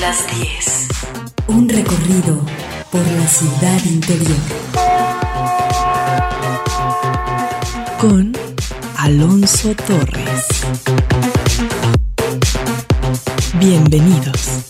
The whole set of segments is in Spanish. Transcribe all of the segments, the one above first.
las 10. Un recorrido por la ciudad interior. Con Alonso Torres. Bienvenidos.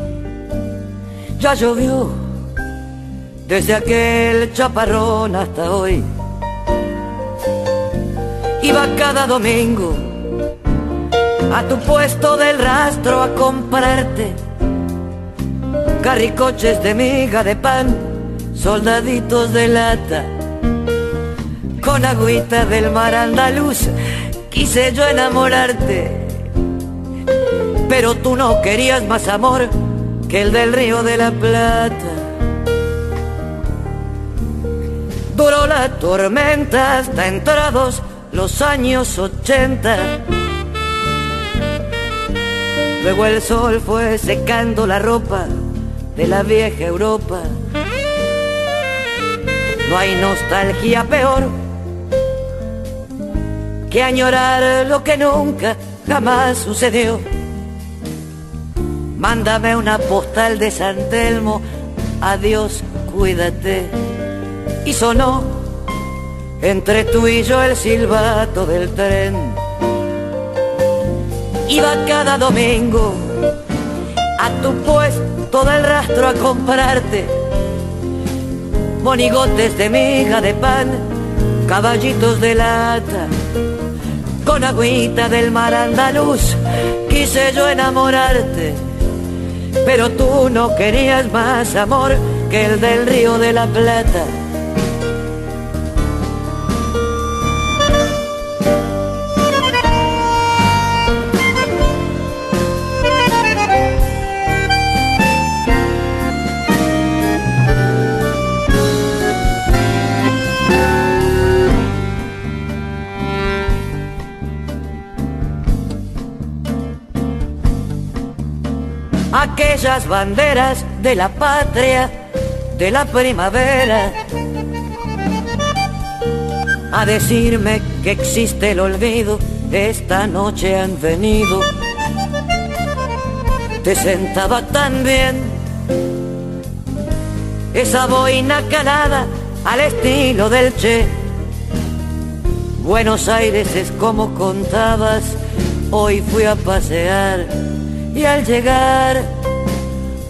Ya llovió desde aquel chaparrón hasta hoy. Iba cada domingo a tu puesto del rastro a comprarte carricoches de miga de pan, soldaditos de lata, con agüita del mar andaluz, quise yo enamorarte, pero tú no querías más amor que el del río de la Plata. Duró la tormenta hasta entrados los años ochenta. Luego el sol fue secando la ropa de la vieja Europa. No hay nostalgia peor que añorar lo que nunca jamás sucedió. Mándame una postal de San Telmo, adiós, cuídate. Y sonó entre tú y yo el silbato del tren. Iba cada domingo a tu puesto del rastro a comprarte monigotes de miga de pan, caballitos de lata, con agüita del mar andaluz, quise yo enamorarte, pero tú no querías más amor que el del río de la Plata. Aquellas banderas de la patria, de la primavera, a decirme que existe el olvido, esta noche han venido. Te sentaba tan bien esa boina calada al estilo del Che. Buenos Aires es como contabas, hoy fui a pasear y al llegar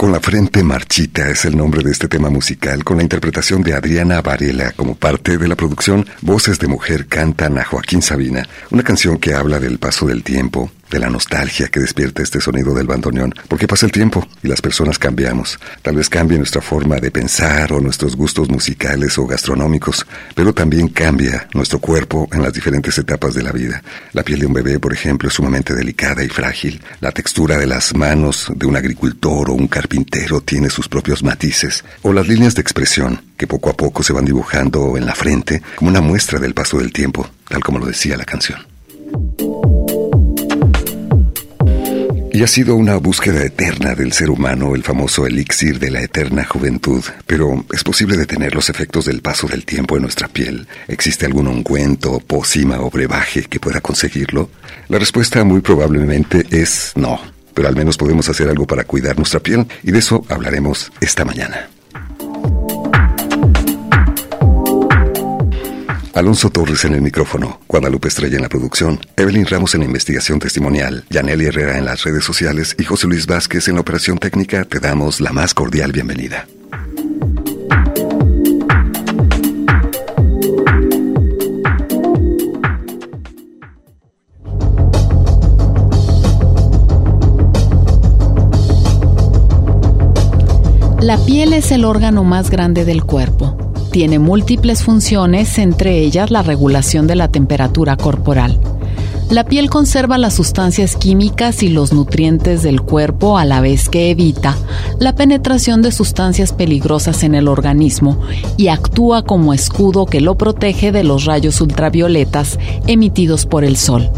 Con la frente marchita es el nombre de este tema musical, con la interpretación de Adriana Varela como parte de la producción Voces de Mujer cantan a Joaquín Sabina, una canción que habla del paso del tiempo, de la nostalgia que despierta este sonido del bandoneón, porque pasa el tiempo y las personas cambiamos. Tal vez cambie nuestra forma de pensar o nuestros gustos musicales o gastronómicos, pero también cambia nuestro cuerpo en las diferentes etapas de la vida. La piel de un bebé, por ejemplo, es sumamente delicada y frágil. La textura de las manos de un agricultor o un carpintero tiene sus propios matices, o las líneas de expresión que poco a poco se van dibujando en la frente como una muestra del paso del tiempo, tal como lo decía la canción. Y ha sido una búsqueda eterna del ser humano el famoso elixir de la eterna juventud. Pero ¿es posible detener los efectos del paso del tiempo en nuestra piel? ¿Existe algún ungüento, pócima o brebaje que pueda conseguirlo? La respuesta muy probablemente es no. Pero al menos podemos hacer algo para cuidar nuestra piel y de eso hablaremos esta mañana. Alonso Torres en el micrófono, Guadalupe Estrella en la producción, Evelyn Ramos en la investigación testimonial, Yaneli Herrera en las redes sociales y José Luis Vázquez en la operación técnica, te damos la más cordial bienvenida. La piel es el órgano más grande del cuerpo tiene múltiples funciones, entre ellas la regulación de la temperatura corporal. La piel conserva las sustancias químicas y los nutrientes del cuerpo a la vez que evita la penetración de sustancias peligrosas en el organismo y actúa como escudo que lo protege de los rayos ultravioletas emitidos por el sol.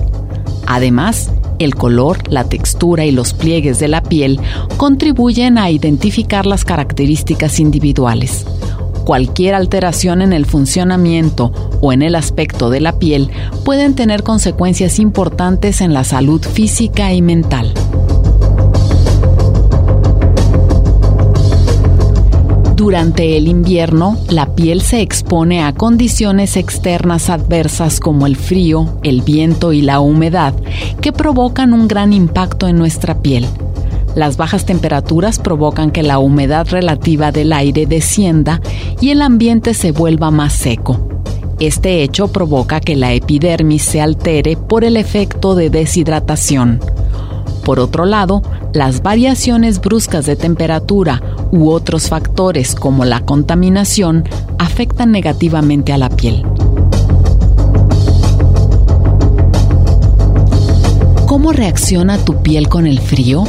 Además, el color, la textura y los pliegues de la piel contribuyen a identificar las características individuales cualquier alteración en el funcionamiento o en el aspecto de la piel pueden tener consecuencias importantes en la salud física y mental. Durante el invierno, la piel se expone a condiciones externas adversas como el frío, el viento y la humedad, que provocan un gran impacto en nuestra piel. Las bajas temperaturas provocan que la humedad relativa del aire descienda y el ambiente se vuelva más seco. Este hecho provoca que la epidermis se altere por el efecto de deshidratación. Por otro lado, las variaciones bruscas de temperatura u otros factores como la contaminación afectan negativamente a la piel. ¿Cómo reacciona tu piel con el frío?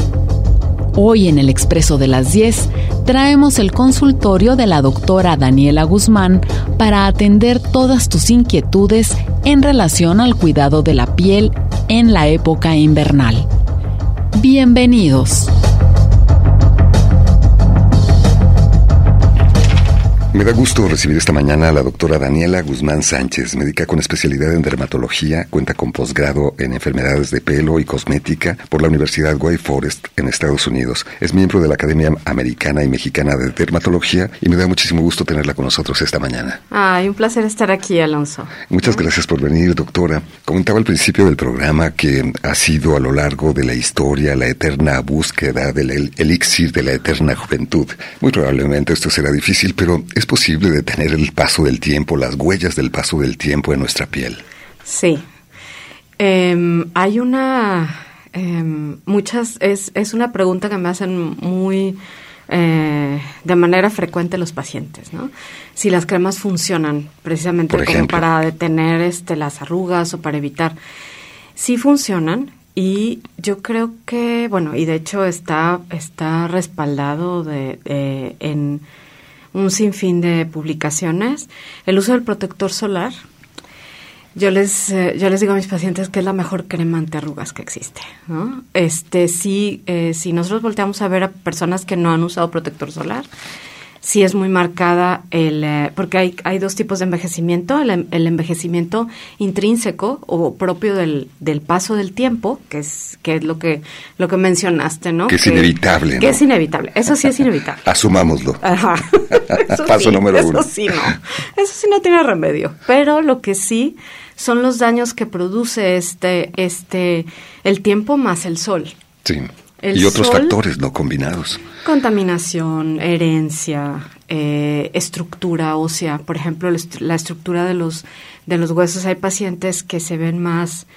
Hoy en el Expreso de las 10 traemos el consultorio de la doctora Daniela Guzmán para atender todas tus inquietudes en relación al cuidado de la piel en la época invernal. Bienvenidos. Me da gusto recibir esta mañana a la doctora Daniela Guzmán Sánchez, médica con especialidad en dermatología, cuenta con posgrado en enfermedades de pelo y cosmética por la Universidad Wake Forest en Estados Unidos. Es miembro de la Academia Americana y Mexicana de Dermatología y me da muchísimo gusto tenerla con nosotros esta mañana. Ay, un placer estar aquí, Alonso. Muchas gracias por venir, doctora. Comentaba al principio del programa que ha sido a lo largo de la historia la eterna búsqueda del elixir de la eterna juventud. Muy probablemente esto será difícil, pero ¿Es posible detener el paso del tiempo, las huellas del paso del tiempo en nuestra piel? Sí. Em, hay una... Em, muchas... Es, es una pregunta que me hacen muy... Eh, de manera frecuente los pacientes, ¿no? Si las cremas funcionan precisamente como para detener este, las arrugas o para evitar. Sí funcionan y yo creo que, bueno, y de hecho está, está respaldado de, de en un sinfín de publicaciones. El uso del protector solar, yo les, eh, yo les digo a mis pacientes que es la mejor crema antiarrugas que existe. ¿no? Este, sí, eh, si nosotros volteamos a ver a personas que no han usado protector solar, sí es muy marcada el eh, porque hay, hay dos tipos de envejecimiento el, el, envejecimiento intrínseco o propio del, del paso del tiempo que es que es lo que lo que mencionaste no que es inevitable que es inevitable. Eso sí es inevitable. Asumámoslo. Ajá. paso número uno. eso sí no. Eso sí no tiene remedio. Pero lo que sí son los daños que produce este este el tiempo más el sol. Sí y otros factores no combinados. Contaminación, herencia, eh, estructura ósea. Por ejemplo, la estructura de los, de los huesos. Hay pacientes que se ven más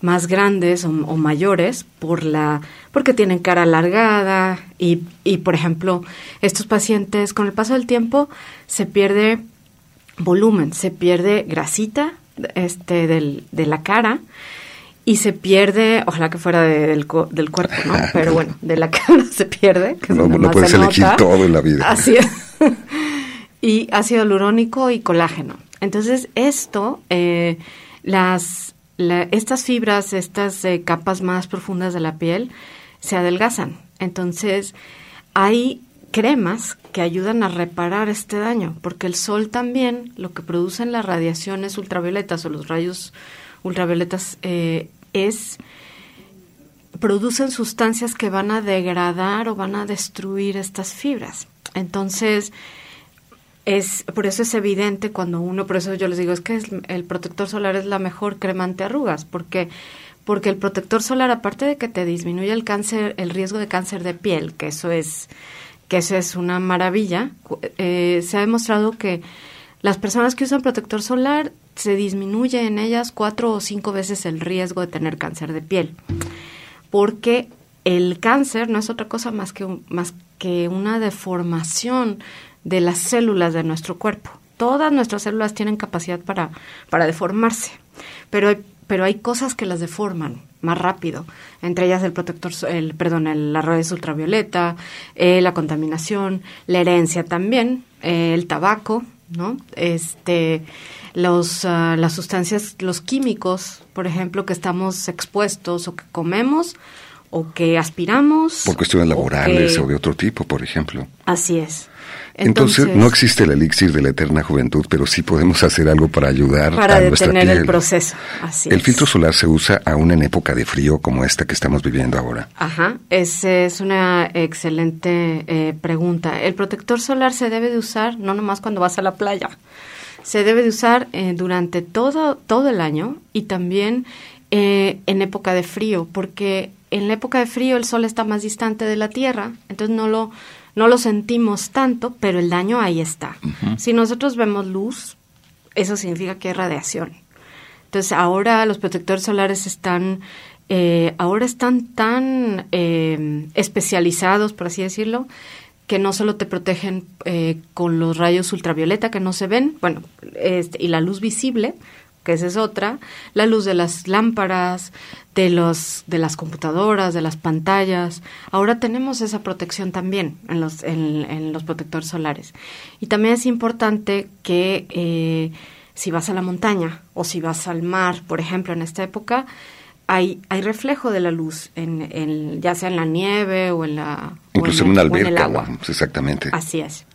más grandes o, mayores por la porque tienen cara alargada y, y por ejemplo estos pacientes con el paso del tiempo se pierde volumen se pierde grasita este del, de la cara y se pierde, ojalá que fuera del, del cuerpo, ¿no? Pero bueno, de la cara se pierde. Que no, no puedes elegir todo en la vida. Así es. y ácido hialurónico y colágeno. Entonces, esto, eh, las, estas fibras, estas eh, capas más profundas de la piel, se adelgazan. Entonces, hay cremas que ayudan a reparar este daño, porque el sol también, lo que producen las radiaciones ultravioletas o los rayos ultravioletas eh, es producen sustancias que van a degradar o van a destruir estas fibras. Entonces, es por eso es evidente cuando uno, por eso yo les digo, es que el protector solar es la mejor crema arrugas, porque porque el protector solar aparte de que te disminuye el cáncer, el riesgo de cáncer de piel, que eso es que eso es una maravilla, eh, se ha demostrado que las personas que usan protector solar se disminuye en ellas cuatro o cinco veces el riesgo de tener cáncer de piel. Porque el cáncer no es otra cosa más que, más que una deformación de las células de nuestro cuerpo. Todas nuestras células tienen capacidad para, para deformarse, pero hay, pero hay cosas que las deforman más rápido, entre ellas el protector, el, perdón, el, la radiación ultravioleta, eh, la contaminación, la herencia también, eh, el tabaco, ¿no? Este, los, ah, las sustancias, los químicos, por ejemplo, que estamos expuestos o que comemos o que aspiramos. Por cuestiones laborales o, de otro tipo, por ejemplo. Así es. Entonces, no existe el elixir de la eterna juventud, pero sí podemos hacer algo para ayudar para a nuestra piel. el proceso. Así el filtro solar se usa aún en época de frío como esta que estamos viviendo ahora. Ajá, es, es una excelente eh, pregunta. El protector solar se debe de usar no nomás cuando vas a la playa se debe de usar eh, durante todo, todo el año y también eh, en época de frío, porque en la época de frío el sol está más distante de la Tierra, entonces no lo, no lo sentimos tanto, pero el daño ahí está. Si nosotros vemos luz, eso significa que hay radiación. Entonces ahora los protectores solares están, eh, ahora están tan especializados, por así decirlo, que no solo te protegen eh, con los rayos ultravioleta que no se ven, bueno, este, y la luz visible, que esa es otra, la luz de las lámparas, de los de las computadoras, de las pantallas. Ahora tenemos esa protección también en los en, los protectores solares. Y también es importante que eh, si vas a la montaña o si vas al mar, por ejemplo, en esta época, hay, hay reflejo de la luz, en, ya sea en la nieve o en la... Incluso en, una alberca, agua. exactamente. Así es.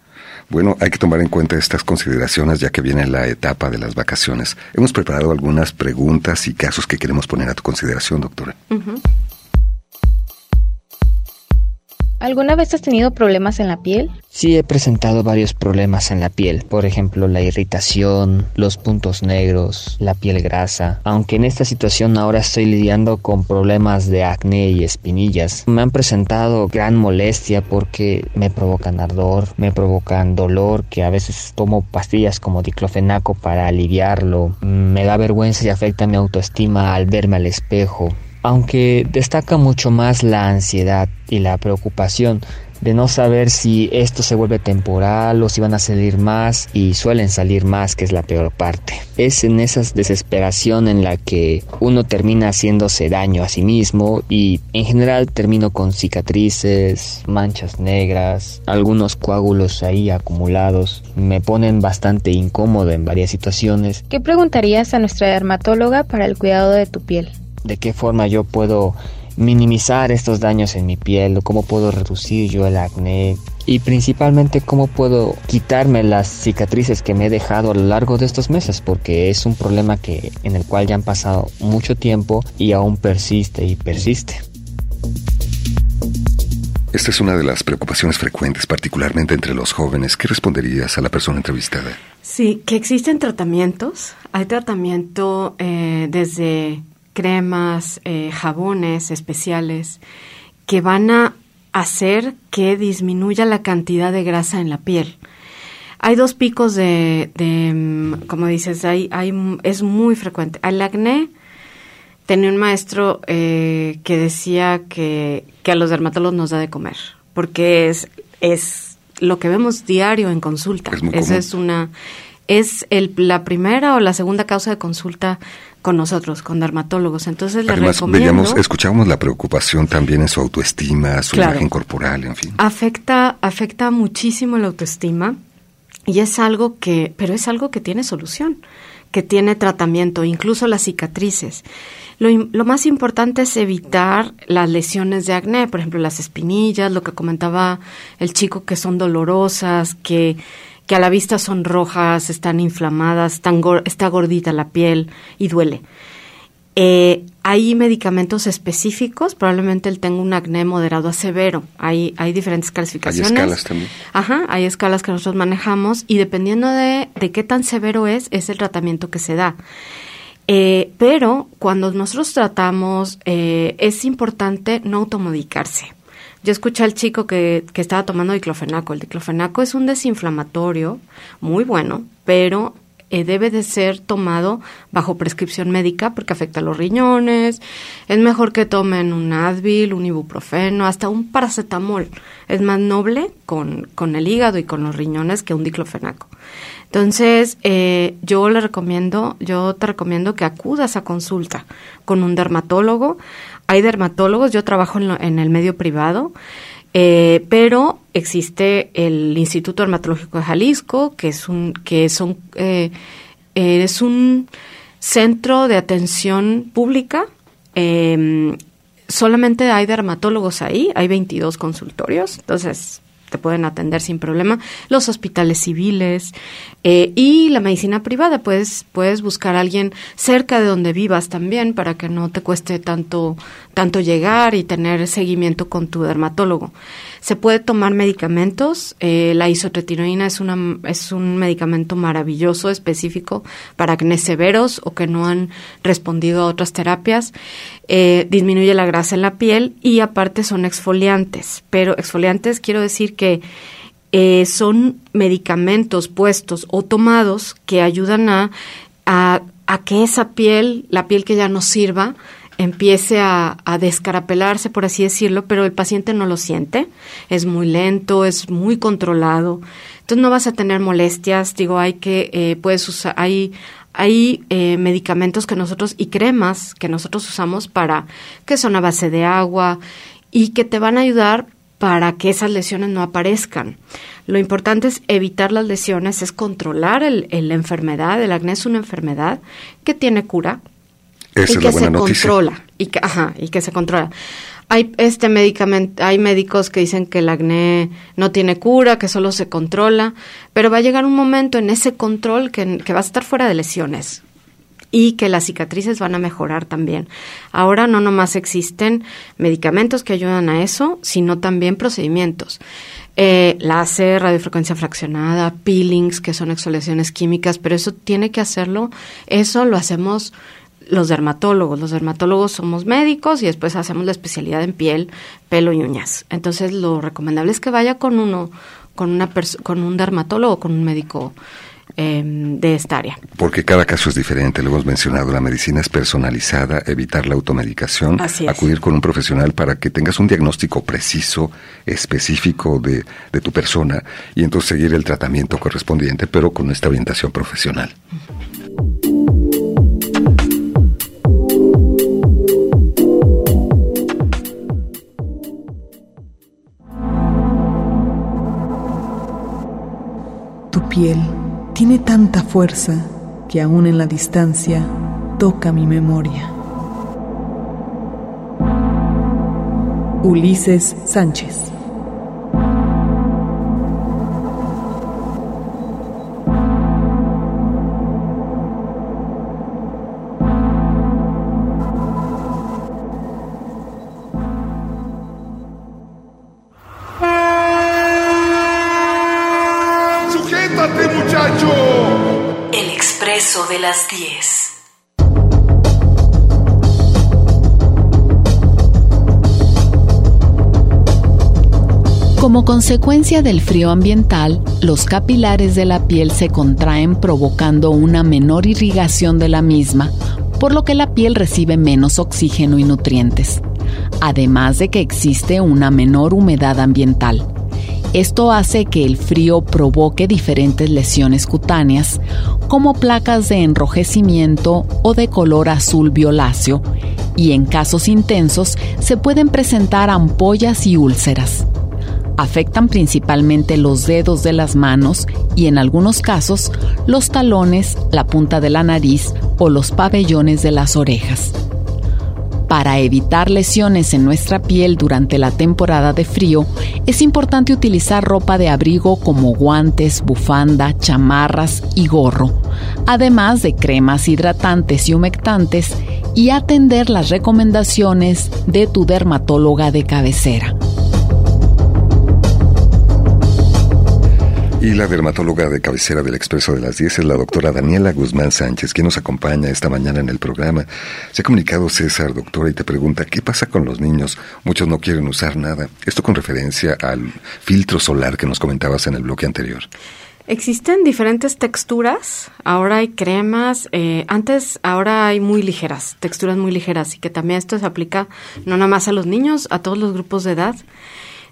Bueno, hay que tomar en cuenta estas consideraciones ya que viene la etapa de las vacaciones. Hemos preparado algunas preguntas y casos que queremos poner a tu consideración, doctora. ¿Alguna vez has tenido problemas en la piel? Sí, he presentado varios problemas en la piel, por ejemplo la irritación, los puntos negros, la piel grasa, aunque en esta situación ahora estoy lidiando con problemas de acné y espinillas. Me han presentado gran molestia porque me provocan ardor, me provocan dolor, que a veces tomo pastillas como diclofenaco para aliviarlo, me da vergüenza y afecta mi autoestima al verme al espejo aunque destaca mucho más la ansiedad y la preocupación de no saber si esto se vuelve temporal o si van a salir más y suelen salir más que es la peor parte. Es en esa desesperación en la que uno termina haciéndose daño a sí mismo y en general termino con cicatrices, manchas negras, algunos coágulos ahí acumulados. Me ponen bastante incómodo en varias situaciones. ¿Qué preguntarías a nuestra dermatóloga para el cuidado de tu piel? De qué forma yo puedo minimizar estos daños en mi piel, cómo puedo reducir yo el acné y principalmente cómo puedo quitarme las cicatrices que me he dejado a lo largo de estos meses porque es un problema que en el cual ya han pasado mucho tiempo y aún persiste y persiste. Esta es una de las preocupaciones frecuentes, particularmente entre los jóvenes. ¿Qué responderías a la persona entrevistada? Sí, que existen tratamientos. Hay tratamiento eh, desde cremas, eh, jabones especiales que van a hacer que disminuya la cantidad de grasa en la piel. Hay dos picos de, mm, como dices, hay, hay, es muy frecuente. El acné tenía un maestro eh, que decía que, que a los dermatólogos nos da de comer, porque es, es lo que vemos diario en consulta. Es Esa es una es el, la primera o la segunda causa de consulta con nosotros, con dermatólogos. Entonces les Además, recomiendo veíamos, escuchábamos la preocupación también en su autoestima, su Claro. imagen corporal, en fin. afecta afecta muchísimo la autoestima y es algo que pero es algo que tiene solución que tiene tratamiento incluso las cicatrices lo, lo más importante es evitar las lesiones de acné por ejemplo las espinillas lo que comentaba el chico que son dolorosas que que a la vista son rojas están inflamadas están está gordita la piel y duele eh, hay medicamentos específicos, probablemente él tenga un acné moderado a severo. Hay, hay diferentes clasificaciones. escalas también. Ajá, hay escalas que nosotros manejamos y dependiendo de, de qué tan severo es, es el tratamiento que se da. Eh, pero cuando nosotros tratamos, eh, es importante no automedicarse. Yo escuché al chico que, que estaba tomando diclofenaco. El diclofenaco es un desinflamatorio muy bueno, pero eh, debe de ser tomado bajo prescripción médica porque afecta a los riñones. Es mejor que tomen un Advil, un ibuprofeno, hasta un paracetamol. Es más noble con, con el hígado y con los riñones que un diclofenaco. Entonces, eh, yo le recomiendo, yo te recomiendo que acudas a consulta con un dermatólogo. Hay dermatólogos, yo trabajo en, lo- en el medio privado, eh, pero existe el Instituto Dermatológico de Jalisco, que es un, que son, eh, eh, es un centro de atención pública. eh, solamente hay dermatólogos ahí, hay 22 consultorios, entonces te pueden atender sin problema. Los hospitales civiles eh, y la medicina privada, puedes, puedes buscar a alguien cerca de donde vivas también para que no te cueste tanto, tanto llegar y tener seguimiento con tu dermatólogo. Se puede tomar medicamentos, eh, la isotretinoína es, una, es un medicamento maravilloso, específico para acné severos o que no han respondido a otras terapias. Eh, disminuye la grasa en la piel y aparte son exfoliantes. Pero exfoliantes quiero decir que eh, son medicamentos puestos o tomados que ayudan a, a, a que esa piel, la piel que ya no sirva, empiece a, a descarapelarse, por así decirlo, pero el paciente no lo siente, es muy lento, es muy controlado, entonces no vas a tener molestias, digo, hay que, eh, puedes usar, hay, hay eh, medicamentos que nosotros y cremas que nosotros usamos para, que son a base de agua y que te van a ayudar para que esas lesiones no aparezcan. Lo importante es evitar las lesiones, es controlar el, el- la enfermedad. El acné es una enfermedad que tiene cura, Esa y es que la buena se noticia. controla y que ajá y que se controla hay este medicamento hay médicos que dicen que el acné no tiene cura que solo se controla pero va a llegar un momento en ese control que, que va a estar fuera de lesiones y que las cicatrices van a mejorar también. Ahora no nomás existen medicamentos que ayudan a eso, sino también procedimientos. Eh, láser, radiofrecuencia fraccionada, peelings, que son exfoliaciones químicas, pero eso tiene que hacerlo, eso lo hacemos los dermatólogos. Los dermatólogos somos médicos y después hacemos la especialidad en piel, pelo y uñas. Entonces lo recomendable es que vaya con uno, con una con un dermatólogo, con un médico eh, de esta área. Porque cada caso es diferente, lo hemos mencionado, la medicina es personalizada, evitar la automedicación, acudir con un profesional para que tengas un diagnóstico preciso, específico de, de tu persona y entonces seguir el tratamiento correspondiente, pero con esta orientación profesional. Tiene tanta fuerza que aún en la distancia toca mi memoria. Ulises Sánchez. Las 10. Como consecuencia del frío ambiental, los capilares de la piel se contraen provocando una menor irrigación de la misma, por lo que la piel recibe menos oxígeno y nutrientes, además de que existe una menor humedad ambiental. Esto hace que el frío provoque diferentes lesiones cutáneas, como placas de enrojecimiento o de color azul violáceo, y en casos intensos se pueden presentar ampollas y úlceras. Afectan principalmente los dedos de las manos y en algunos casos los talones, la punta de la nariz o los pabellones de las orejas. Para evitar lesiones en nuestra piel durante la temporada de frío, es importante utilizar ropa de abrigo como guantes, bufanda, chamarras y gorro, además de cremas hidratantes y humectantes, y atender las recomendaciones de tu dermatóloga de cabecera. Y la dermatóloga de cabecera del Expreso de las 10 es la doctora Daniela Guzmán Sánchez, quien nos acompaña esta mañana en el programa. Se ha comunicado César, doctora, y te pregunta, ¿qué pasa con los niños? Muchos no quieren usar nada. Esto con referencia al filtro solar que nos comentabas en el bloque anterior. Existen diferentes texturas. Ahora hay cremas. Eh, antes, ahora hay muy ligeras, texturas muy ligeras. Y que también esto se aplica no nada más a los niños, a todos los grupos de edad.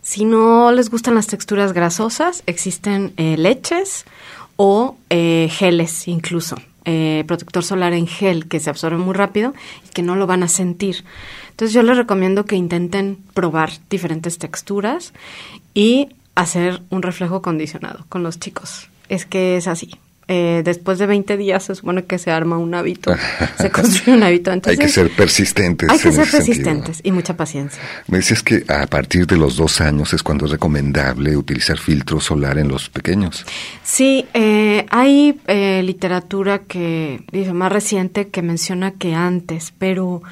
Si no les gustan las texturas grasosas, existen eh, leches o eh, geles incluso. Eh, protector solar en gel que se absorbe muy rápido y que no lo van a sentir. Entonces yo les recomiendo que intenten probar diferentes texturas y hacer un reflejo condicionado con los chicos. Es que es así. Eh, después de 20 días se supone que se arma un hábito, se construye un hábito. hay que ser persistentes. Hay que ser persistentes y mucha paciencia. Me decías que a partir de los dos años es cuando es recomendable utilizar filtro solar en los pequeños. Sí, eh, hay eh, literatura que dice más reciente que menciona que antes, pero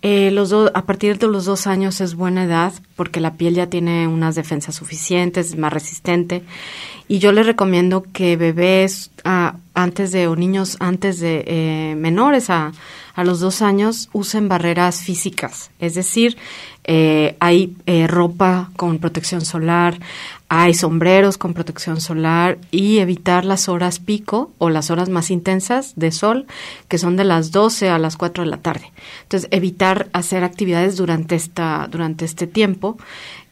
eh, los a partir de los dos años es buena edad porque la piel ya tiene unas defensas suficientes, es más resistente. Y yo les recomiendo que bebés ah, antes de, o niños antes de eh, menores a, a, los dos años usen barreras físicas. Es decir, eh, hay ropa con protección solar, hay sombreros con protección solar y evitar las horas pico o las horas más intensas de sol, que son de las 12 a las 4 de la tarde. Entonces, evitar hacer actividades durante esta durante este tiempo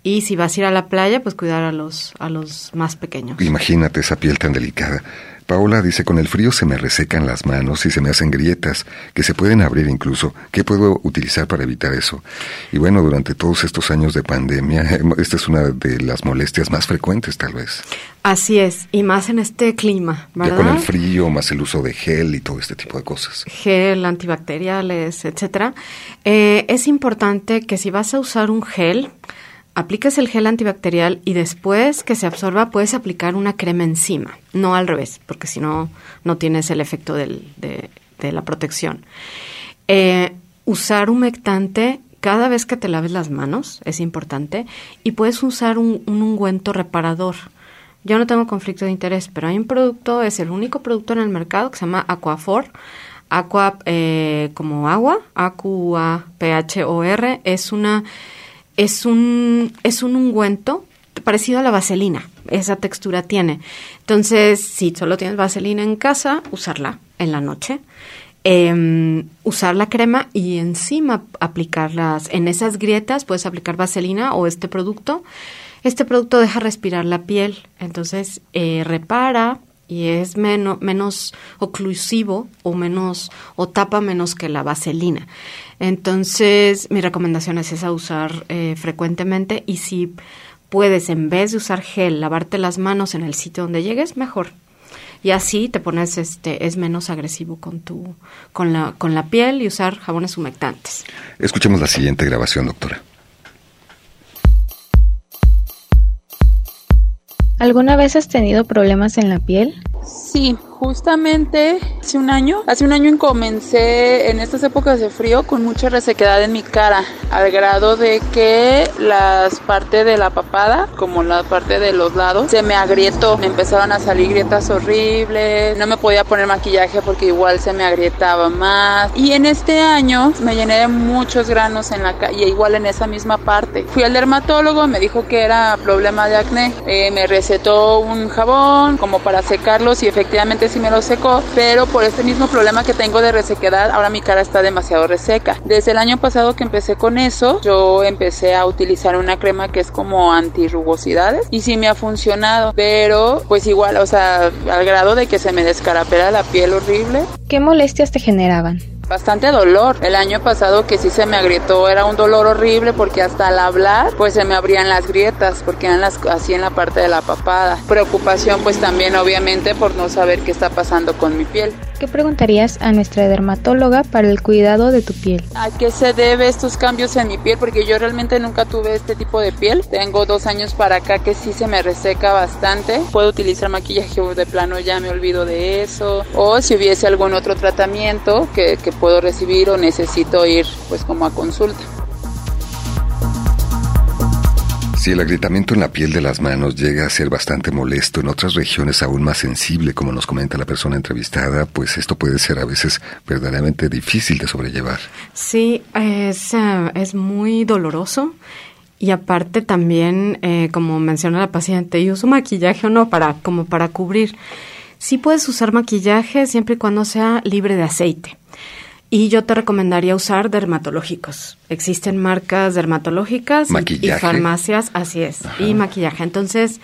y si vas a ir a la playa, pues cuidar a los a los más pequeños. Imagínate esa piel tan delicada. Paola dice, con el frío se me resecan las manos y se me hacen grietas, que se pueden abrir incluso. ¿Qué puedo utilizar para evitar eso? Y bueno, durante todos estos años de pandemia, esta es una de las molestias más frecuentes tal vez. Así es, y más en este clima, ¿verdad? Ya con el frío, más el uso de gel y todo este tipo de cosas. Gel, antibacteriales, etcétera. Eh, es importante que si vas a usar un gel, aplicas el gel antibacterial y después que se absorba puedes aplicar una crema encima, no al revés, porque si no, no tienes el efecto de, la protección. Eh, usar humectante cada vez que te laves las manos es importante y puedes usar un, ungüento reparador. Yo no tengo conflicto de interés, pero hay un producto, es el único producto en el mercado que se llama Aquafor. Aqua eh, como agua, A-Q-A-P-H-O-R, es una es un, es un ungüento parecido a la vaselina, esa textura tiene. Entonces, si solo tienes vaselina en casa, usarla en la noche. Em, usar la crema y encima aplicarlas en esas grietas, puedes aplicar vaselina o este producto. Este producto deja respirar la piel, entonces eh, repara, y es menos, menos oclusivo o menos o tapa menos que la vaselina. Entonces, mi recomendación es esa, usar eh, frecuentemente y si puedes, en vez de usar gel, lavarte las manos en el sitio donde llegues, mejor. Y así te pones, este, es menos agresivo con tu, con la, con la piel y usar jabones humectantes. Escuchemos la siguiente grabación, doctora. ¿Alguna vez has tenido problemas en la piel? Sí, justamente hace un año, hace un año comencé en estas épocas de frío con mucha resequedad en mi cara, al grado de que las partes de la papada, como la parte de los lados, se me agrietó, me empezaron a salir grietas horribles, no me podía poner maquillaje porque igual se me agrietaba más. Y en este año me llené de muchos granos en la calle, igual en esa misma parte. Fui al dermatólogo, me dijo que era problema de acné, eh, me recetó un jabón como para secarlos y efectivamente que sí me lo secó, pero por este mismo problema que tengo de resequedad, ahora mi cara está demasiado reseca. Desde el año pasado que empecé con eso, yo empecé a utilizar una crema que es como antirrugosidades y sí me ha funcionado, pero pues igual, o sea, al grado de que se me descarapela la piel horrible. ¿Qué molestias te generaban? Bastante dolor. El año pasado que sí se me agrietó era un dolor horrible porque hasta al hablar pues se me abrían las grietas porque eran las, así en la parte de la papada. Preocupación pues también obviamente por no saber qué está pasando con mi piel. ¿Qué preguntarías a nuestra dermatóloga para el cuidado de tu piel? ¿A qué se debe estos cambios en mi piel? Porque yo realmente nunca tuve este tipo de piel. Tengo dos años para acá que sí se me reseca bastante. Puedo utilizar maquillaje de plano, ya me olvido de eso. O si hubiese algún otro tratamiento que, que puedo recibir o necesito ir pues como a consulta. Si el agrietamiento en la piel de las manos llega a ser bastante molesto, en otras regiones aún más sensible, como nos comenta la persona entrevistada, pues esto puede ser a veces verdaderamente difícil de sobrellevar. Sí, es, eh, es muy doloroso. Y aparte también, eh, como menciona la paciente, yo uso maquillaje o no para, como para cubrir. Sí puedes usar maquillaje siempre y cuando sea libre de aceite. Y yo te recomendaría usar dermatológicos. Existen marcas dermatológicas y, farmacias, así es, y maquillaje. Entonces,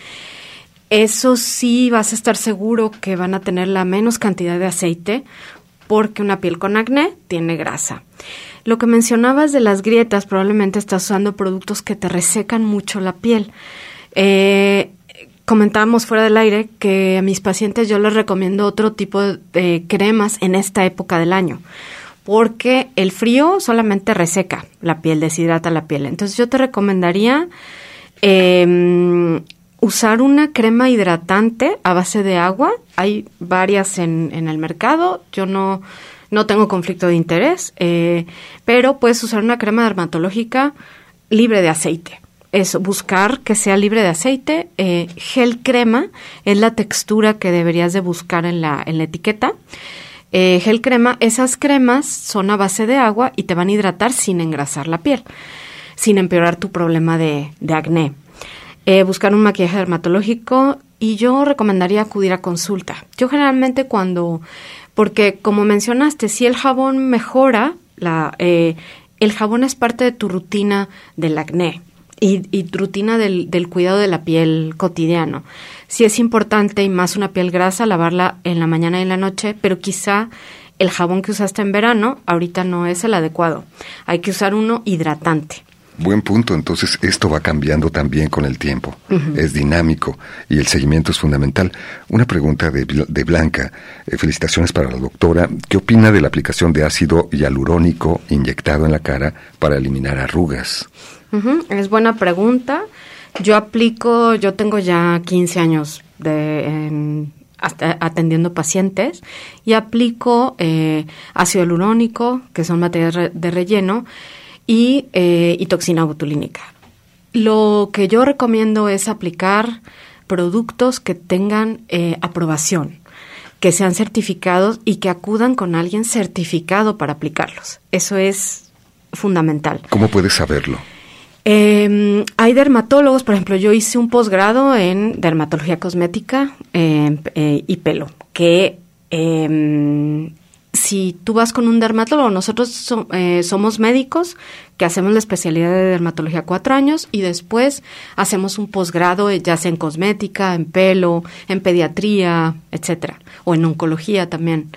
eso sí vas a estar seguro que van a tener la menos cantidad de aceite porque una piel con acné tiene grasa. Lo que mencionabas de las grietas, probablemente estás usando productos que te resecan mucho la piel. Eh, comentábamos fuera del aire que a mis pacientes yo les recomiendo otro tipo de cremas en esta época del año porque el frío solamente reseca la piel, deshidrata la piel. Entonces yo te recomendaría em, usar una crema hidratante a base de agua. Hay varias en, en el mercado. Yo no, no tengo conflicto de interés, eh, pero puedes usar una crema dermatológica libre de aceite. Es buscar que sea libre de aceite. Eh, gel crema es la textura que deberías de buscar en la, en la etiqueta. Eh, gel crema, esas cremas son a base de agua y te van a hidratar sin engrasar la piel, sin empeorar tu problema de, acné. Eh, buscar un maquillaje dermatológico y yo recomendaría acudir a consulta. Yo generalmente cuando, porque como mencionaste, si el jabón mejora, la, eh, el jabón es parte de tu rutina del acné y, y rutina del, del cuidado de la piel cotidiano sí es importante y más una piel grasa lavarla en la mañana y en la noche, pero quizá el jabón que usaste en verano ahorita no es el adecuado. Hay que usar uno hidratante. Buen punto, entonces esto va cambiando también con el tiempo. Es dinámico y el seguimiento es fundamental. Una pregunta de, de Blanca. Eh, felicitaciones para la doctora. ¿Qué opina de la aplicación de ácido hialurónico inyectado en la cara para eliminar arrugas? Es buena pregunta. Yo aplico, yo tengo ya 15 años de atendiendo pacientes y aplico eh, ácido hialurónico, que son materias de relleno, y, eh, y toxina botulínica. Lo que yo recomiendo es aplicar productos que tengan eh, aprobación, que sean certificados y que acudan con alguien certificado para aplicarlos. Eso es fundamental. ¿Cómo puedes saberlo? Eh, hay dermatólogos, por ejemplo, yo hice un posgrado en dermatología cosmética em, eh, y pelo, que em, si tú vas con un dermatólogo, nosotros eh, somos médicos que hacemos la especialidad de dermatología cuatro años y después hacemos un posgrado, eh, ya sea en cosmética, en pelo, en pediatría, etcétera, o en oncología también.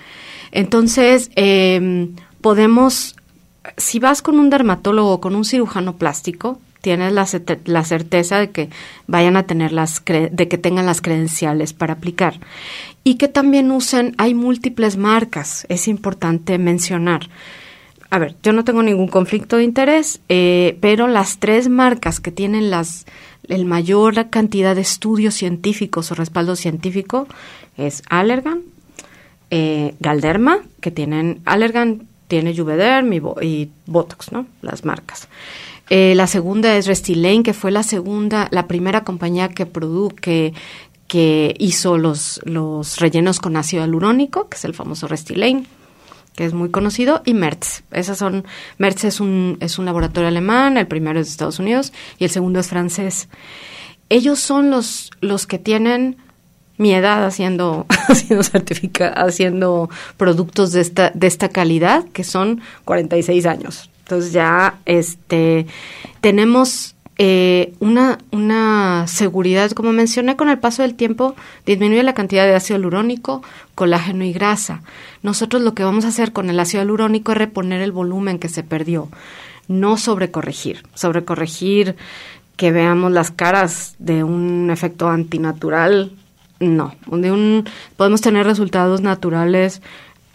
Entonces, podemos si vas con un dermatólogo o con un cirujano plástico, tienes la, la, certeza de que vayan a tener las de que tengan las credenciales para aplicar. Y que también usen hay múltiples marcas es importante mencionar. A ver yo no tengo ningún conflicto de interés eh, pero las tres marcas que tienen las el mayor cantidad de estudios científicos o respaldo científico es Allergan eh, Galderma que tienen Allergan tiene Juvederm y, Botox, ¿no? Las marcas. Eh, la segunda es Restylane, que fue la segunda, la primera compañía que produ que hizo los, los rellenos con ácido hialurónico, que es el famoso Restylane, que es muy conocido, y Merz. Esas son, Merz es un, es un laboratorio alemán, el primero es de Estados Unidos y el segundo es francés. Ellos son los, los que tienen mi edad haciendo, haciendo haciendo productos de esta, de esta calidad, que son 46 años. Entonces ya este tenemos eh, una, una seguridad, como mencioné, con el paso del tiempo disminuye la cantidad de ácido hialurónico, colágeno y grasa. Nosotros lo que vamos a hacer con el ácido hialurónico es reponer el volumen que se perdió, no sobrecorregir. Sobrecorregir que veamos las caras de un efecto antinatural, no. De un, podemos tener resultados naturales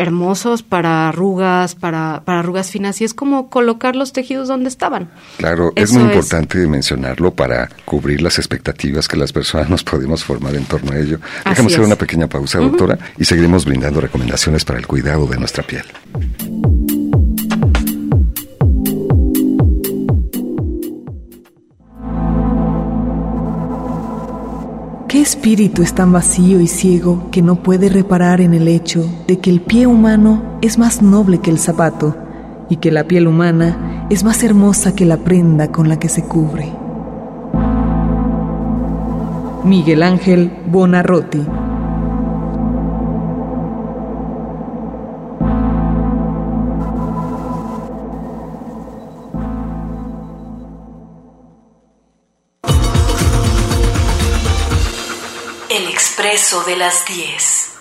hermosos para arrugas, para, para arrugas finas, y es como colocar los tejidos donde estaban. Claro, es muy importante mencionarlo para cubrir las expectativas que las personas nos podemos formar en torno a ello. Déjame hacer una pequeña pausa, doctora, y seguiremos brindando recomendaciones para el cuidado de nuestra piel. ¿Qué espíritu es tan vacío y ciego que no puede reparar en el hecho de que el pie humano es más noble que el zapato y que la piel humana es más hermosa que la prenda con la que se cubre? Miguel Ángel Bonarroti Expreso de las 10.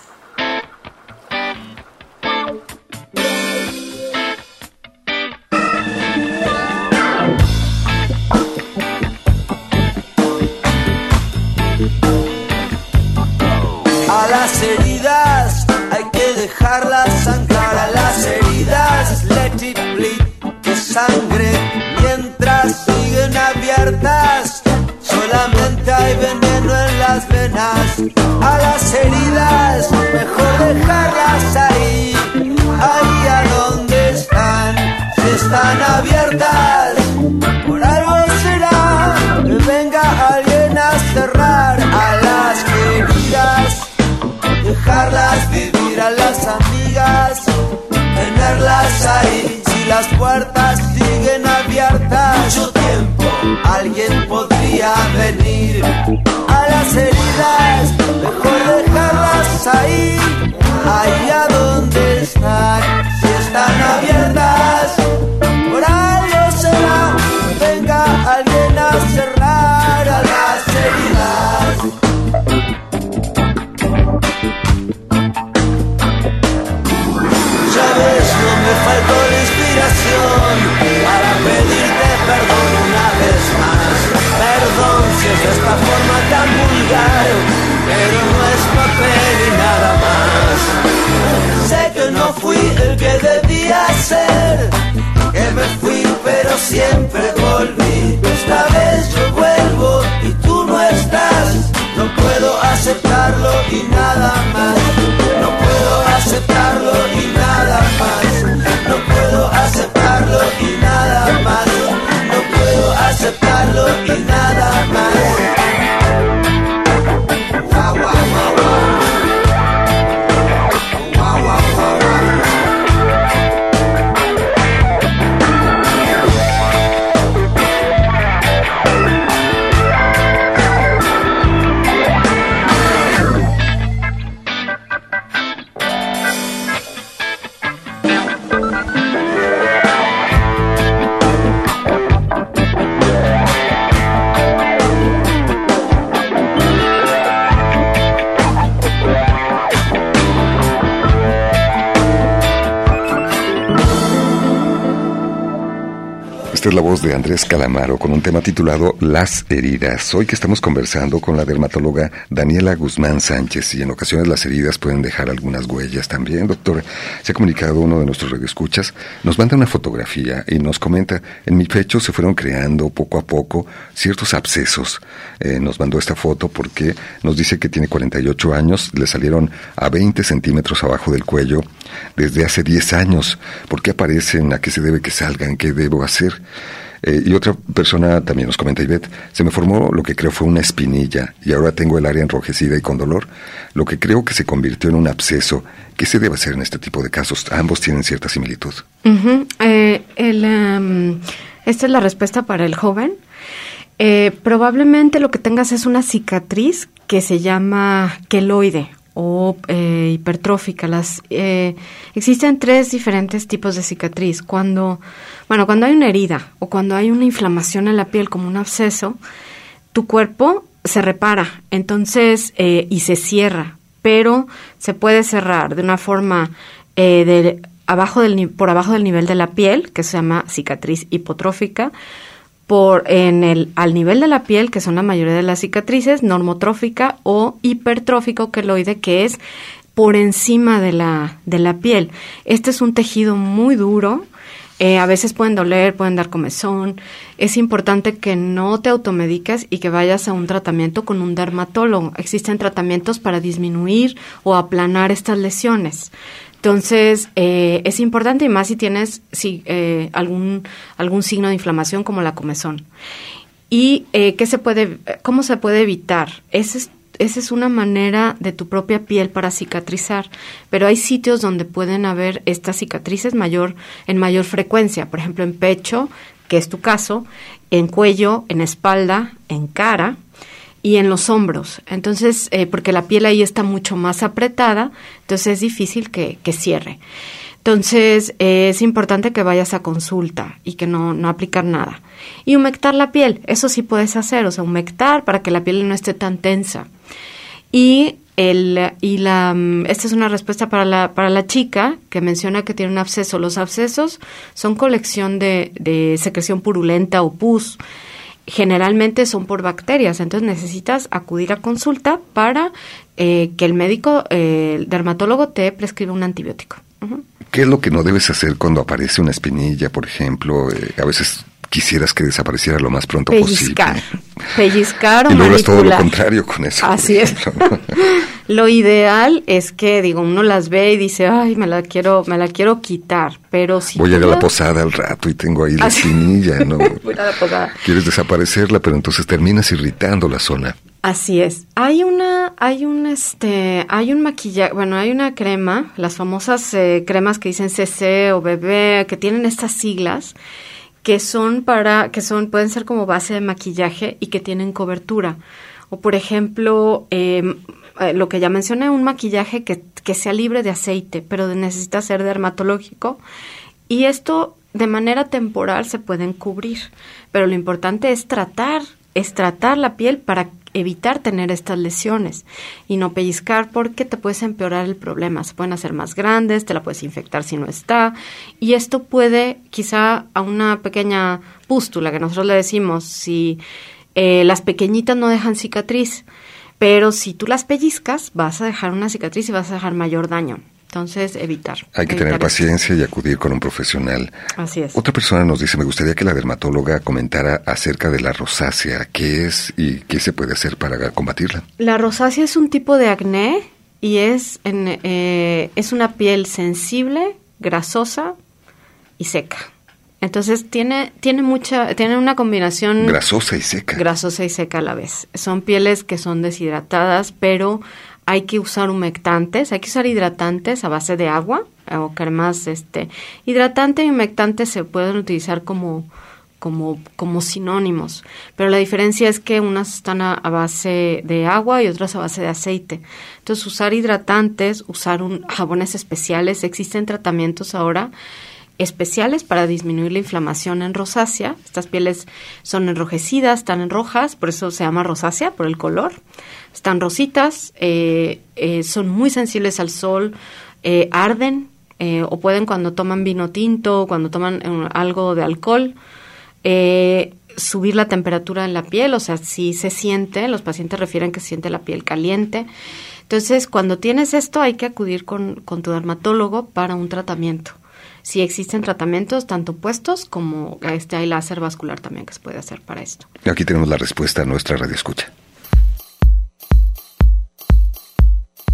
A las heridas hay que dejarlas las venas. A las heridas, mejor dejarlas ahí. Ahí a donde están, si están abiertas. Por algo será que venga alguien a cerrar a las heridas. Dejarlas vivir a las amigas, tenerlas ahí. Si las puertas siguen abiertas, alguien podría venir a las heridas. Mejor dejarlas ahí, ahí a donde están, si están abiertas. Por algo será, venga alguien a cerrar a las heridas. Sabes, no me faltó la inspiración para pedirte perdón es esta forma tan vulgar, pero no es papel y nada más. Sé que no fui el que de Andrés Calamaro con un tema titulado Las heridas. Hoy que estamos conversando con la dermatóloga Daniela Guzmán Sánchez y en ocasiones las heridas pueden dejar algunas huellas también. Doctor, se ha comunicado uno de nuestros radioescuchas, nos manda una fotografía y nos comenta, en mi pecho se fueron creando poco a poco ciertos abscesos. Eh, nos mandó esta foto porque nos dice que tiene 48 años, le salieron a 20 centímetros abajo del cuello desde hace 10 años. ¿Por qué aparecen? ¿A qué se debe que salgan? ¿Qué debo hacer? Eh, y otra persona también nos comenta, Ivette, se me formó lo que creo fue una espinilla y ahora tengo el área enrojecida y con dolor, lo que creo que se convirtió en un absceso. ¿Qué se debe hacer en este tipo de casos? Ambos tienen cierta similitud. Eh, el, em, esta es la respuesta para el joven. Eh, probablemente lo que tengas es una cicatriz que se llama queloide o eh, hipertrófica. Las, eh, existen tres diferentes tipos de cicatriz. Cuando, bueno, cuando hay una herida o cuando hay una inflamación en la piel como un absceso, tu cuerpo se repara, entonces, eh, y se cierra, pero se puede cerrar de una forma de abajo del, por abajo del nivel de la piel, que se llama cicatriz hipotrófica, por en el al nivel de la piel, que son la mayoría de las cicatrices, normotrófica o hipertrófico queloide, que es por encima de la, de la piel. Este es un tejido muy duro, eh, a veces pueden doler, pueden dar comezón. Es importante que no te automediques y que vayas a un tratamiento con un dermatólogo. Existen tratamientos para disminuir o aplanar estas lesiones. Entonces, eh, es importante y más si tienes si, eh, algún, algún signo de inflamación como la comezón. ¿Y eh, qué se puede, cómo se puede evitar? Es, esa es una manera de tu propia piel para cicatrizar, pero hay sitios donde pueden haber estas cicatrices mayor, en mayor frecuencia, por ejemplo, en pecho, que es tu caso, en cuello, en espalda, en cara, y en los hombros. Entonces, eh, porque la piel ahí está mucho más apretada, entonces es difícil que, cierre. Entonces, es importante que vayas a consulta y que no, no aplicar nada. Y humectar la piel, eso sí puedes hacer, o sea, humectar para que la piel no esté tan tensa. Y el, y la, mm, esta es una respuesta para la, para la chica que menciona que tiene un absceso. Los abscesos son colección de, de secreción purulenta o pus generalmente son por bacterias, entonces necesitas acudir a consulta para eh, que el médico, eh, el dermatólogo, te prescriba un antibiótico. ¿Qué es lo que no debes hacer cuando aparece una espinilla, por ejemplo? Eh, a veces quisieras que desapareciera lo más pronto Pellizcar. posible. Pellizcar o Y es todo lo manipular. contrario con eso. Así es. Lo ideal es que, digo, uno las ve y dice, ay, me la quiero, me la quiero quitar, pero si Voy a ir a la la- posada al rato y tengo ahí la Así- espinilla, ¿no? Voy a la posada. Quieres desaparecerla, pero entonces terminas irritando la zona. Así es. Hay una, hay un, este, hay un maquillaje, bueno, hay una crema, las famosas eh, cremas que dicen CC o BB, que tienen estas siglas, que son para, que son, pueden ser como base de maquillaje y que tienen cobertura. O por ejemplo, eh, eh, lo que ya mencioné, un maquillaje que, que sea libre de aceite, pero necesita ser dermatológico. Y esto de manera temporal se pueden cubrir, pero lo importante es tratar, es tratar la piel para evitar tener estas lesiones y no pellizcar porque te puedes empeorar el problema. Se pueden hacer más grandes, te la puedes infectar si no está y esto puede quizá a una pequeña pústula que nosotros le decimos, si eh, las pequeñitas no dejan cicatriz, pero si tú las pellizcas vas a dejar una cicatriz y vas a dejar mayor daño. Entonces, evitar. Hay que evitar tener paciencia y acudir con un profesional. Así es. Otra persona nos dice, me gustaría que la dermatóloga comentara acerca de la rosácea, qué es y qué se puede hacer para combatirla. La rosácea es un tipo de acné y es, en, eh, es una piel sensible, grasosa y seca. Entonces tiene, tiene mucha, tiene una combinación Grasosa y seca. grasosa y seca a la vez. Son pieles que son deshidratadas, pero hay que usar humectantes, hay que usar hidratantes a base de agua o cremas, este, hidratante y humectante se pueden utilizar como como, como sinónimos, pero la diferencia es que unas están a, a base de agua y otras a base de aceite. Entonces, usar hidratantes, usar un, jabones especiales, existen tratamientos ahora especiales para disminuir la inflamación en rosácea. Estas pieles son enrojecidas, están en rojas, por eso se llama rosácea, por el color. Están rositas, eh, eh, son muy sensibles al sol, eh, arden o pueden cuando toman vino tinto, cuando toman algo de alcohol, subir la temperatura en la piel, o sea, si se siente, los pacientes refieren que se siente la piel caliente. Entonces, cuando tienes esto, hay que acudir con, con tu dermatólogo para un tratamiento. Si existen tratamientos tanto puestos como este hay láser vascular también que se puede hacer para esto. Y Aquí tenemos la respuesta a nuestra radio escucha.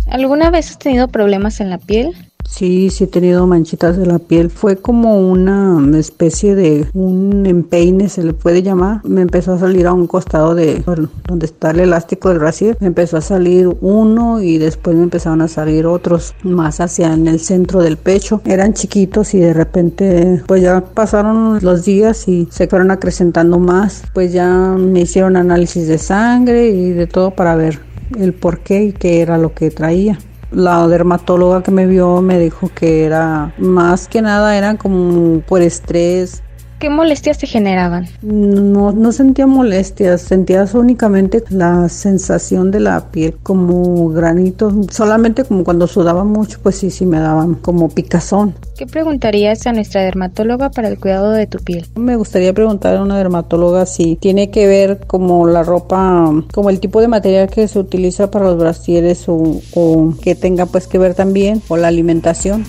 ¿Alguna vez has tenido problemas en la piel? Sí, sí he tenido manchitas de la piel. Fue como una especie de un empeine, se le puede llamar. Me empezó a salir a un costado de donde está el elástico del brasier. Me empezó a salir uno y después me empezaron a salir otros más hacia en el centro del pecho. Eran chiquitos y de repente pues ya pasaron los días y se fueron acrecentando más. Pues ya me hicieron análisis de sangre y de todo para ver el por qué y qué era lo que traía. La dermatóloga que me vio me dijo que era más que nada eran como por estrés, ¿Qué molestias te generaban? No, no sentía molestias, sentías únicamente la sensación de la piel como granitos, solamente como cuando sudaba mucho, pues sí, sí me daban como picazón. ¿Qué preguntarías a nuestra dermatóloga para el cuidado de tu piel? Me gustaría preguntar a una dermatóloga si tiene que ver como la ropa, como el tipo de material que se utiliza para los brasieres o, o que tenga pues que ver también o la alimentación.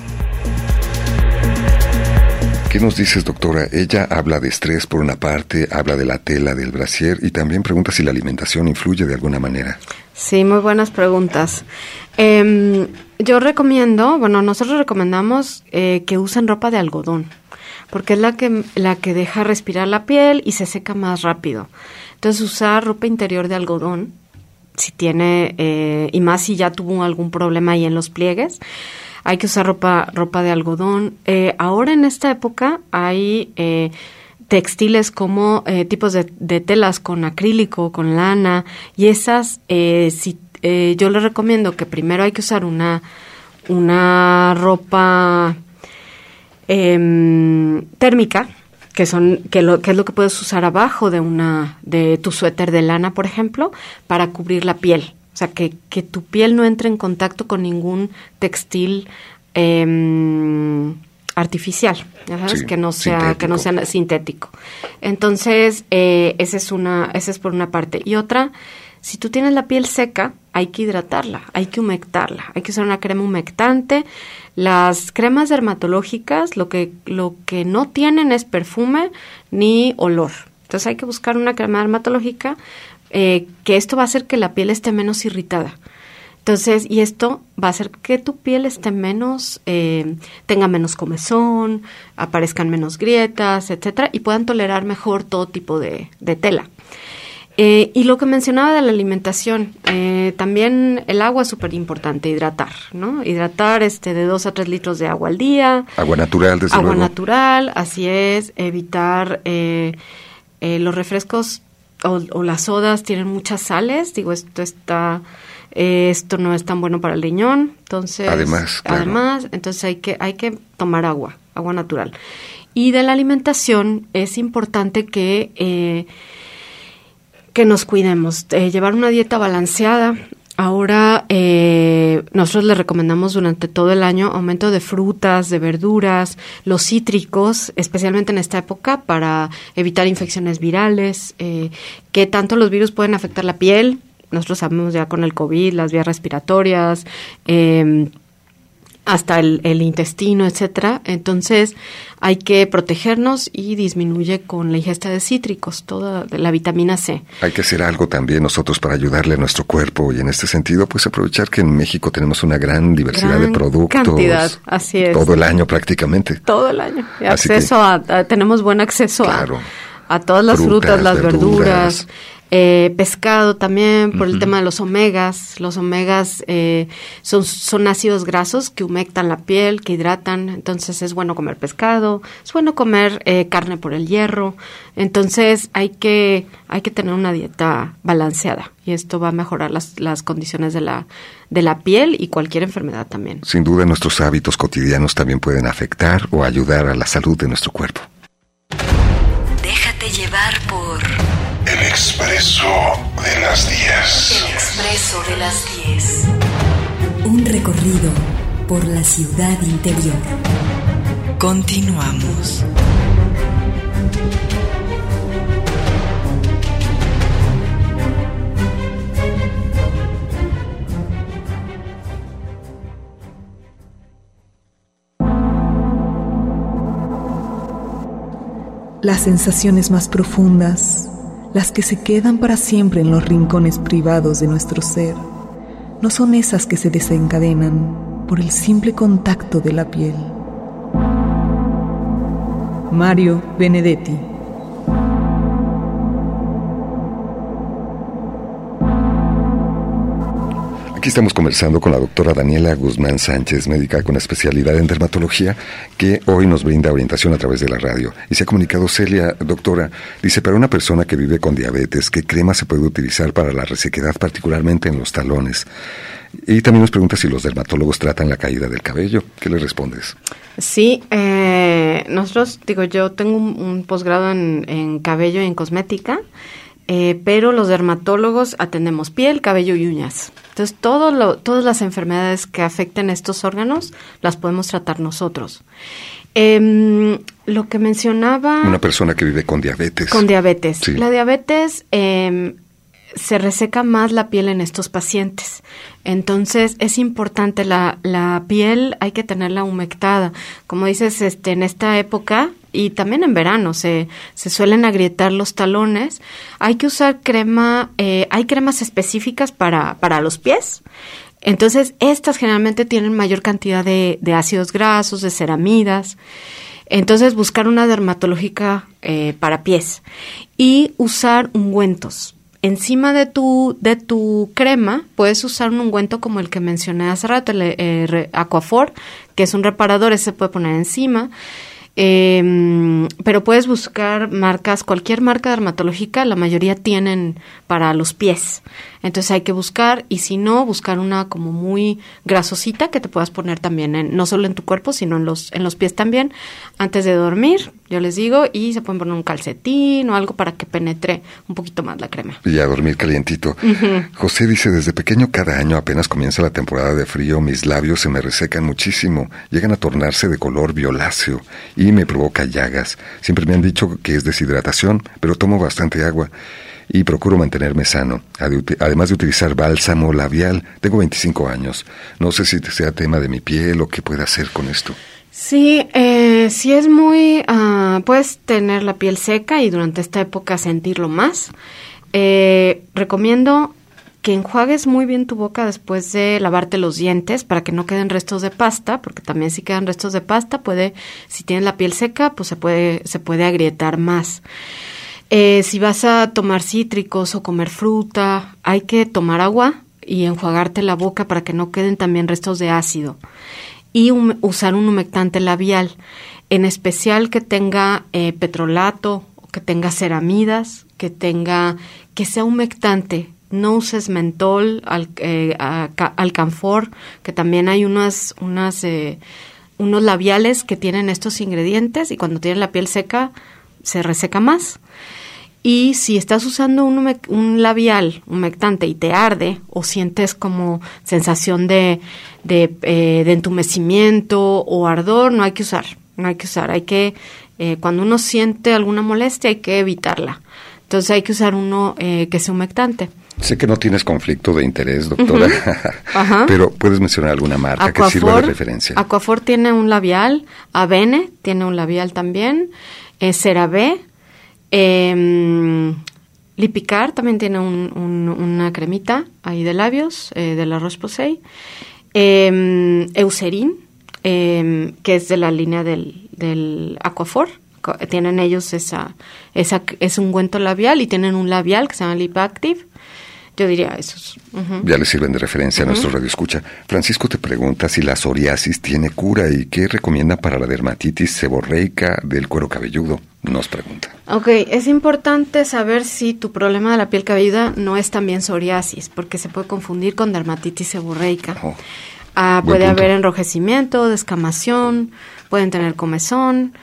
¿Qué nos dices, doctora? Ella habla de estrés por una parte, habla de la tela del brasier y también pregunta si la alimentación influye de alguna manera. Sí, muy buenas preguntas. Eh, yo recomiendo, bueno, nosotros recomendamos eh, que usen ropa de algodón, porque es la que, la que deja respirar la piel y se seca más rápido. Entonces, usar ropa interior de algodón, si tiene, eh, y más si ya tuvo algún problema ahí en los pliegues, hay que usar ropa, ropa de algodón. Eh, ahora en esta época hay eh, textiles como eh, tipos de, de, telas con acrílico, con lana, y esas, eh, si, eh, yo les recomiendo que primero hay que usar una, una ropa em, térmica, que son que, lo, que es lo que puedes usar abajo de una de tu suéter de lana, por ejemplo, para cubrir la piel. O sea, que, que tu piel no entre en contacto con ningún textil eh, artificial. Sí, que no sea sintético. que no sea sintético. Entonces, eh, esa es una esa es por una parte y otra, si tú tienes la piel seca, hay que hidratarla, hay que humectarla, hay que usar una crema humectante. Las cremas dermatológicas lo que lo que no tienen es perfume ni olor. Entonces hay que buscar una crema dermatológica eh, que esto va a hacer que la piel esté menos irritada. Entonces, y esto va a hacer que tu piel esté menos, eh, tenga menos comezón, aparezcan menos grietas, etcétera, y puedan tolerar mejor todo tipo de, de tela. Eh, y lo que mencionaba de la alimentación, eh, también el agua es súper importante, hidratar, ¿no? Hidratar este, de 2 a 3 litros de agua al día. Agua natural, desde agua luego. natural, así es, evitar los refrescos o, o las sodas tienen muchas sales, digo, esto está, eh, esto no es tan bueno para el riñón, entonces, Además, claro. además, entonces hay que, hay que tomar agua, agua natural. Y de la alimentación es importante que, eh, que nos cuidemos, eh, llevar una dieta balanceada. Ahora eh, nosotros le recomendamos durante todo el año aumento de frutas, de verduras, los cítricos, especialmente en esta época para evitar infecciones virales, eh, que tanto los virus pueden afectar la piel. Nosotros sabemos ya con el COVID, las vías respiratorias, eh, hasta el, el, intestino, etcétera. Entonces hay que protegernos y disminuye con la ingesta de cítricos, toda la vitamina C. Hay que hacer algo también nosotros para ayudarle a nuestro cuerpo y en este sentido pues aprovechar que en México tenemos una gran diversidad gran de productos. Cantidad, así es. Todo el año prácticamente. Todo el año. Acceso que, a, a, tenemos buen acceso claro, a, a todas las frutas, frutas las verduras. verduras. Eh, pescado también por el tema de los omegas. Los omegas eh, son, son ácidos grasos que humectan la piel, que hidratan. Entonces es bueno comer pescado, es bueno comer eh, carne por el hierro. Entonces hay que, hay que tener una dieta balanceada y esto va a mejorar las, las condiciones de la, de la piel y cualquier enfermedad también. Sin duda nuestros hábitos cotidianos también pueden afectar o ayudar a la salud de nuestro cuerpo. Déjate llevar por expreso de las 10. El expreso de las 10. Un recorrido por la ciudad interior. Continuamos. Las sensaciones más profundas, las que se quedan para siempre en los rincones privados de nuestro ser, no son esas que se desencadenan, por el simple contacto de la piel. Mario Benedetti Estamos conversando con la doctora Daniela Guzmán Sánchez, médica con especialidad en dermatología, que hoy nos brinda orientación a través de la radio. Y se ha comunicado Celia, doctora, dice, para una persona que vive con diabetes, ¿qué crema se puede utilizar para la resequedad, particularmente en los talones? Y también nos pregunta si los dermatólogos tratan la caída del cabello. ¿Qué le respondes? Sí, eh, nosotros, digo, yo tengo un, posgrado en cabello y en cosmética. Eh, pero los dermatólogos atendemos piel, cabello y uñas. Entonces, todo todas las enfermedades que afecten estos órganos las podemos tratar nosotros. Em, lo que mencionaba... Una persona que vive con diabetes. Con diabetes. La diabetes eh, se reseca más la piel en estos pacientes. Entonces es importante la, la piel, hay que tenerla humectada. Como dices, este, en esta época y también en verano se, se suelen agrietar los talones. Hay que usar crema, eh, hay cremas específicas para, para los pies. Entonces, estas generalmente tienen mayor cantidad de, de ácidos grasos, de ceramidas. Entonces, buscar una dermatológica eh, para pies y usar ungüentos encima de tu, de tu crema puedes usar un ungüento como el que mencioné hace rato, el eh, Aquafor, que es un reparador, ese se puede poner encima. Eh, pero puedes buscar marcas, cualquier marca dermatológica, la mayoría tienen para los pies. Entonces hay que buscar, y si no, buscar una como muy grasosita que te puedas poner también, en, no solo en tu cuerpo, sino en los, en los pies también, antes de dormir, yo les digo, y se pueden poner un calcetín o algo para que penetre un poquito más la crema. Y a dormir calientito. José dice, desde pequeño cada año apenas comienza la temporada de frío, mis labios se me resecan muchísimo, llegan a tornarse de color violáceo y me provoca llagas. Siempre me han dicho que es deshidratación, pero tomo bastante agua y procuro mantenerme sano, además de utilizar bálsamo labial. Tengo 25 años. No sé si sea tema de mi piel o qué pueda hacer con esto. Sí, eh, sí es muy... Uh, puedes tener la piel seca y durante esta época sentirlo más. Eh, recomiendo que enjuagues muy bien tu boca después de lavarte los dientes para que no queden restos de pasta, porque también si quedan restos de pasta puede, si tienes la piel seca, pues se puede, se puede agrietar más. Eh, si vas a tomar cítricos o comer fruta, hay que tomar agua y enjuagarte la boca para que no queden también restos de ácido. Y usar un humectante labial, en especial que tenga eh, petrolato, que tenga ceramidas, que tenga, que sea humectante. No uses mentol, al, eh, alcanfor, que también hay unas, unas, eh, unos labiales que tienen estos ingredientes y cuando tienen la piel seca se reseca más. Y si estás usando un, un, labial humectante y te arde o sientes como sensación de, eh, de, entumecimiento o ardor, no hay que usar, no hay que usar, hay que, eh, cuando uno siente alguna molestia hay que evitarla. Entonces hay que usar uno eh, que sea humectante. Sé que no tienes conflicto de interés, doctora, pero puedes mencionar alguna marca que sirva de referencia. Aquafor tiene un labial, Avene tiene un labial también, eh, CeraVe, eh, Lipicar también tiene una cremita ahí de labios eh, de la Roche-Posay. Eh, Eucerin, em, que es de la línea del, del Aquafor. Tienen ellos esa, esa, es un ungüento labial y tienen un labial que se llama Lip Active yo diría esos. Ya le sirven de referencia a nuestro radio escucha. Francisco te pregunta si la psoriasis tiene cura y qué recomienda para la dermatitis seborreica del cuero cabelludo. Nos pregunta. Ok, es importante saber si tu problema de la piel cabelluda no es también psoriasis, porque se puede confundir con dermatitis seborreica. Oh, ah, puede haber enrojecimiento, descamación, pueden tener comezón.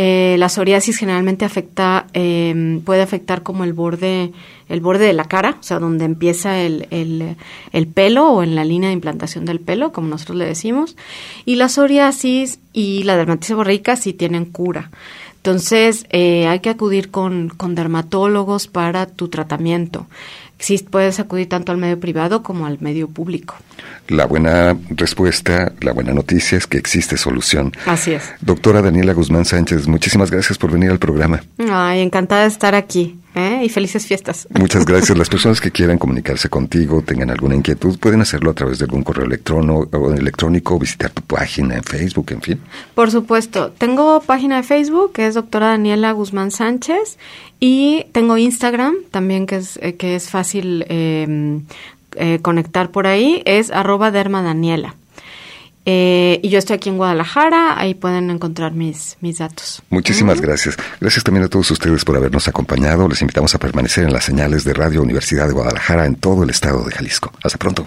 Eh, la psoriasis generalmente afecta, eh, puede afectar como el borde, el borde de la cara, o sea, donde empieza el, el, pelo o en la línea de implantación del pelo, como nosotros le decimos. Y la psoriasis y la dermatitis seborreica sí tienen cura. Entonces, eh, hay que acudir con, con dermatólogos para tu tratamiento sí puedes acudir tanto al medio privado como al medio público. La buena respuesta, la buena noticia es que existe solución. Así es. Doctora Daniela Guzmán Sánchez, muchísimas gracias por venir al programa. Ay, encantada de estar aquí. ¿Eh? y felices fiestas. Muchas gracias. Las personas que quieran comunicarse contigo, tengan alguna inquietud, pueden hacerlo a través de algún correo electrónico o electrónico, visitar tu página en Facebook, en fin. Por supuesto. Tengo página de Facebook, que es doctora Daniela Guzmán Sánchez, y tengo Instagram, también que es, eh, que es fácil eh, eh, conectar por ahí, es arroba derma Daniela. Eh, y yo estoy aquí en Guadalajara, ahí pueden encontrar mis, mis datos. Muchísimas gracias. Gracias también a todos ustedes por habernos acompañado. Les invitamos a permanecer en las señales de Radio Universidad de Guadalajara en todo el estado de Jalisco. Hasta pronto.